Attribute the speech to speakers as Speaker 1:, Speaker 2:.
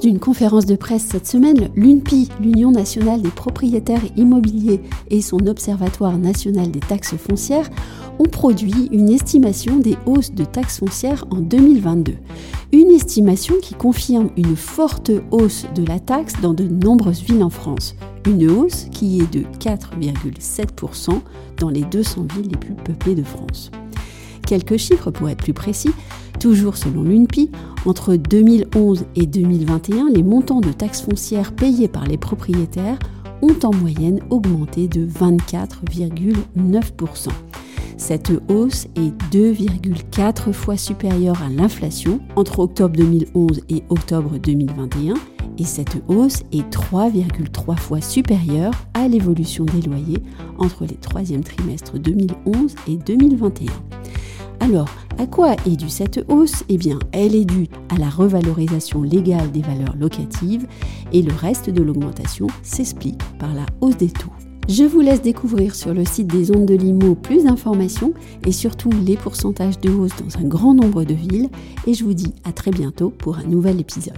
Speaker 1: d'une conférence de presse cette semaine, l'UNPI, l'Union nationale des propriétaires immobiliers et son Observatoire national des taxes foncières ont produit une estimation des hausses de taxes foncières en 2022. Une estimation qui confirme une forte hausse de la taxe dans de nombreuses villes en France. Une hausse qui est de 4,7% dans les 200 villes les plus peuplées de France. Quelques chiffres pour être plus précis. Toujours selon l'UNPI, entre 2011 et 2021, les montants de taxes foncières payés par les propriétaires ont en moyenne augmenté de 24,9%. Cette hausse est 2,4 fois supérieure à l'inflation entre octobre 2011 et octobre 2021 et cette hausse est 3,3 fois supérieure à l'évolution des loyers entre les troisièmes trimestres 2011 et 2021. Alors, à quoi est due cette hausse? Eh bien, elle est due à la revalorisation légale des valeurs locatives et le reste de l'augmentation s'explique par la hausse des taux. Je vous laisse découvrir sur le site des ondes de Limo plus d'informations et surtout les pourcentages de hausse dans un grand nombre de villes et je vous dis à très bientôt pour un nouvel épisode.